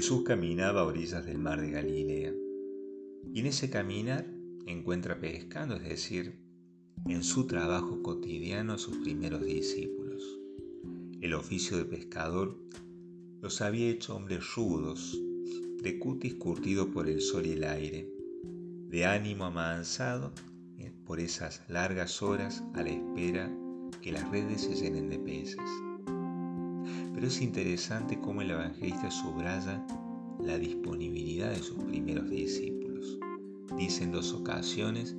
Jesús caminaba a orillas del mar de Galilea y en ese caminar encuentra pescando, es decir, en su trabajo cotidiano a sus primeros discípulos. El oficio de pescador los había hecho hombres rudos, de cutis curtido por el sol y el aire, de ánimo amansado por esas largas horas a la espera que las redes se llenen de peces. Pero es interesante cómo el evangelista subraya la disponibilidad de sus primeros discípulos. Dice en dos ocasiones,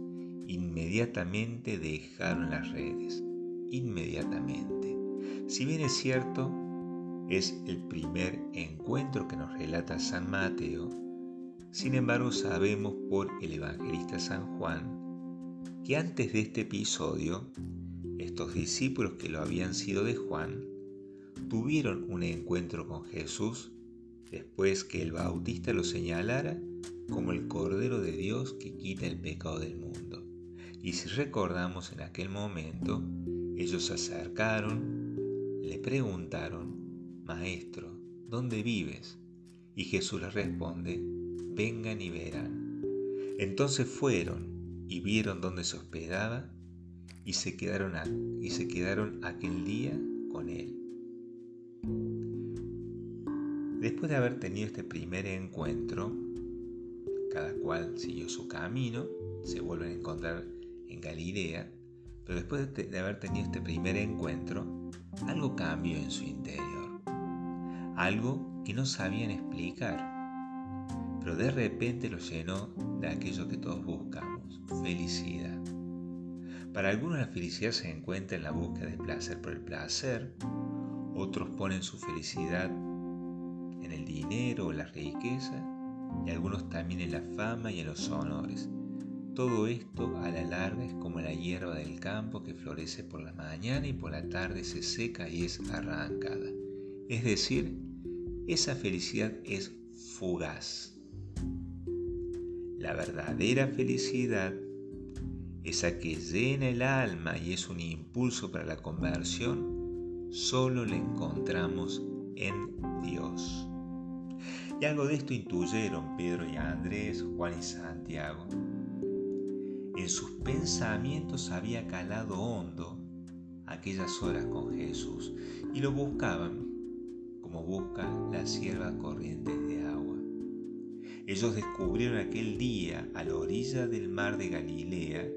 inmediatamente dejaron las redes. Inmediatamente. Si bien es cierto, es el primer encuentro que nos relata San Mateo, sin embargo sabemos por el evangelista San Juan que antes de este episodio, estos discípulos que lo habían sido de Juan, tuvieron un encuentro con Jesús después que el Bautista lo señalara como el Cordero de Dios que quita el pecado del mundo. Y si recordamos en aquel momento, ellos se acercaron, le preguntaron, Maestro, ¿dónde vives? Y Jesús les responde, vengan y verán. Entonces fueron y vieron dónde se hospedaba y se quedaron, y se quedaron aquel día con él. Después de haber tenido este primer encuentro, cada cual siguió su camino, se vuelven a encontrar en Galilea, pero después de haber tenido este primer encuentro, algo cambió en su interior, algo que no sabían explicar, pero de repente lo llenó de aquello que todos buscamos, felicidad. Para algunos la felicidad se encuentra en la búsqueda de placer por el placer, otros ponen su felicidad en el dinero o la riqueza, y algunos también en la fama y en los honores. Todo esto a la larga es como la hierba del campo que florece por la mañana y por la tarde se seca y es arrancada. Es decir, esa felicidad es fugaz. La verdadera felicidad, esa que llena el alma y es un impulso para la conversión, solo la encontramos en Dios. Y algo de esto intuyeron Pedro y Andrés, Juan y Santiago. En sus pensamientos había calado hondo aquellas horas con Jesús y lo buscaban como busca la sierva corrientes de agua. Ellos descubrieron aquel día a la orilla del mar de Galilea,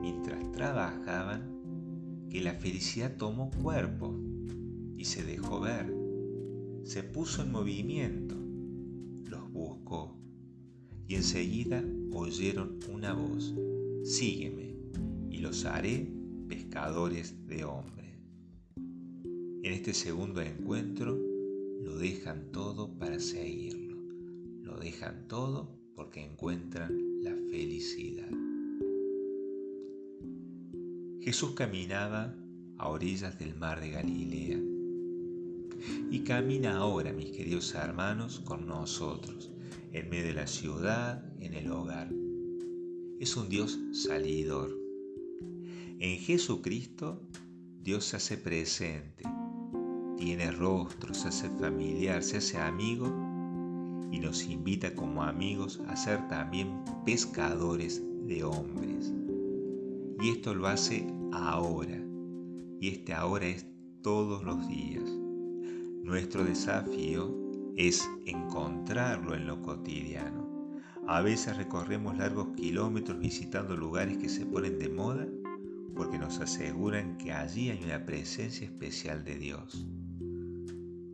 mientras trabajaban, que la felicidad tomó cuerpo y se dejó ver, se puso en movimiento buscó y enseguida oyeron una voz, sígueme y los haré pescadores de hombres. En este segundo encuentro lo dejan todo para seguirlo, lo dejan todo porque encuentran la felicidad. Jesús caminaba a orillas del mar de Galilea y camina ahora, mis queridos hermanos, con nosotros, en medio de la ciudad, en el hogar. Es un Dios salidor. En Jesucristo, Dios se hace presente, tiene rostro, se hace familiar, se hace amigo y nos invita como amigos a ser también pescadores de hombres. Y esto lo hace ahora. Y este ahora es todos los días. Nuestro desafío es encontrarlo en lo cotidiano. A veces recorremos largos kilómetros visitando lugares que se ponen de moda porque nos aseguran que allí hay una presencia especial de Dios.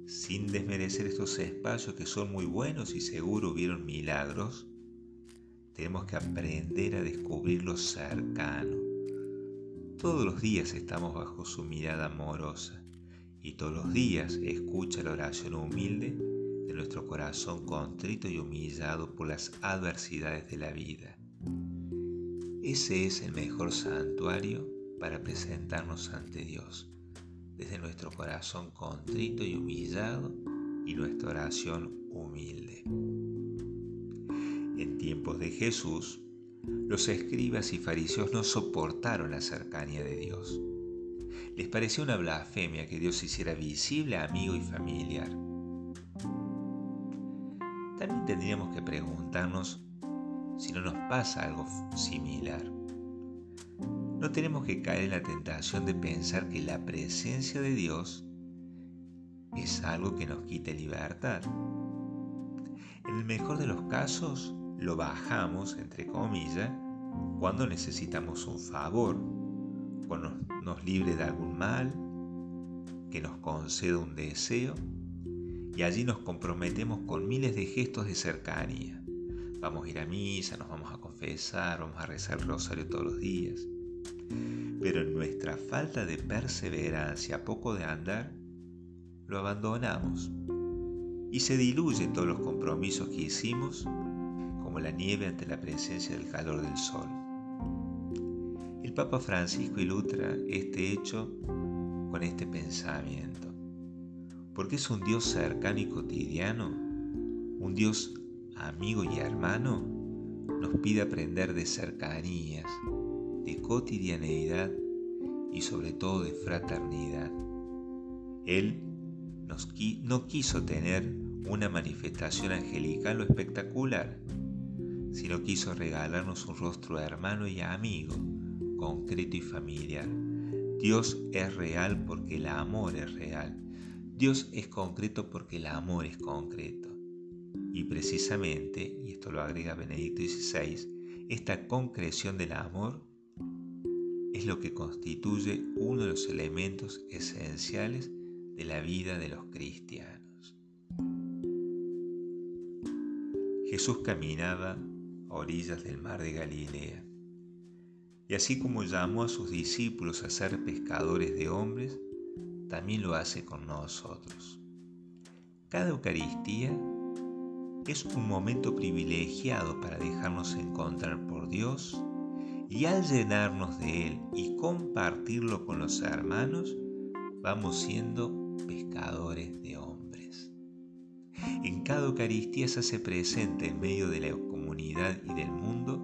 Sin desmerecer estos espacios que son muy buenos y seguro hubieron milagros, tenemos que aprender a descubrir lo cercano. Todos los días estamos bajo su mirada amorosa y todos los días escucha la oración humilde de nuestro corazón contrito y humillado por las adversidades de la vida. Ese es el mejor santuario para presentarnos ante Dios, desde nuestro corazón contrito y humillado y nuestra oración humilde. En tiempos de Jesús, los escribas y fariseos no soportaron la cercanía de Dios les pareció una blasfemia que Dios hiciera visible, amigo y familiar. también tendríamos que preguntarnos si no nos pasa algo similar. No tenemos que caer en la tentación de pensar que la presencia de Dios es algo que nos quite libertad. En el mejor de los casos, lo bajamos, entre comillas, cuando necesitamos un favor, nos libre de algún mal, que nos conceda un deseo, y allí nos comprometemos con miles de gestos de cercanía. Vamos a ir a misa, nos vamos a confesar, vamos a rezar el rosario todos los días. Pero en nuestra falta de perseverancia, poco de andar, lo abandonamos y se diluyen todos los compromisos que hicimos como la nieve ante la presencia del calor del sol. Papa Francisco ilustra este hecho con este pensamiento, porque es un Dios cercano y cotidiano, un Dios amigo y hermano, nos pide aprender de cercanías, de cotidianeidad y sobre todo de fraternidad. Él no quiso tener una manifestación angelical o espectacular, sino quiso regalarnos un rostro hermano y amigo, concreto y familiar. Dios es real porque el amor es real. Dios es concreto porque el amor es concreto. Y precisamente, y esto lo agrega Benedicto XVI, esta concreción del amor es lo que constituye uno de los elementos esenciales de la vida de los cristianos. Jesús caminaba a orillas del mar de Galilea y así como llamó a sus discípulos a ser pescadores de hombres, también lo hace con nosotros. Cada Eucaristía es un momento privilegiado para dejarnos encontrar por Dios y al llenarnos de Él y compartirlo con los hermanos, vamos siendo pescadores de hombres. En cada Eucaristía se hace presente en medio de la comunidad y del mundo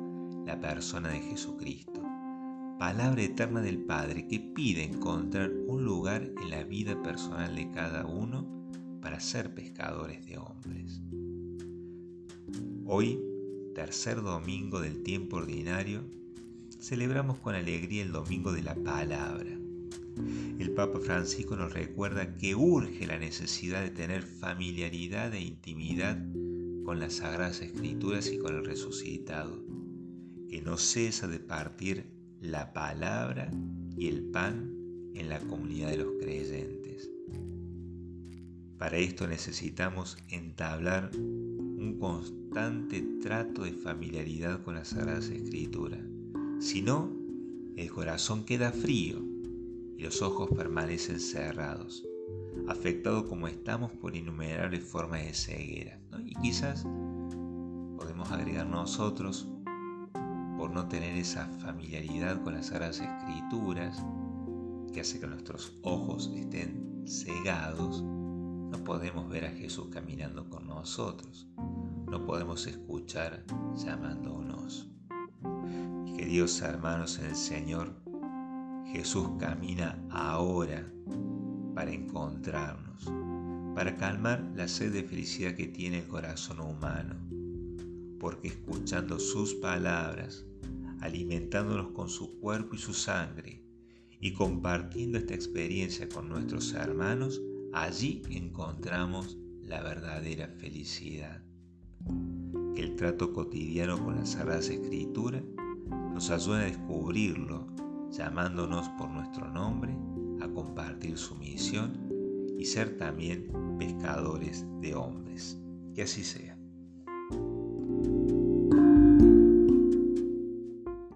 la persona de Jesucristo, palabra eterna del Padre que pide encontrar un lugar en la vida personal de cada uno para ser pescadores de hombres. Hoy, tercer domingo del tiempo ordinario, celebramos con alegría el domingo de la palabra el Papa Francisco nos recuerda que urge la necesidad de tener familiaridad e intimidad con las Sagradas Escrituras y con el resucitado, que no cesa de partir la palabra y el pan en la comunidad de los creyentes. Para esto necesitamos entablar un constante trato de familiaridad con las Sagradas Escrituras. Si no, el corazón queda frío y los ojos permanecen cerrados, afectados como estamos por innumerables formas de ceguera. Y quizás podemos agregar nosotros, por no tener esa familiaridad con las Sagradas Escrituras, que hace que nuestros ojos estén cegados, no podemos ver a Jesús caminando con nosotros, no podemos escuchar llamándonos. Y queridos hermanos en el Señor, Jesús camina ahora para encontrarnos, para calmar la sed de felicidad que tiene el corazón humano, porque escuchando sus palabras, alimentándonos con su cuerpo y su sangre, y compartiendo esta experiencia con nuestros hermanos, allí encontramos la verdadera felicidad. Que el trato cotidiano con las Sagradas Escrituras nos ayude a descubrirlo llamándonos por nuestro nombre a compartir su misión y ser también pescadores de hombres. Que así sea.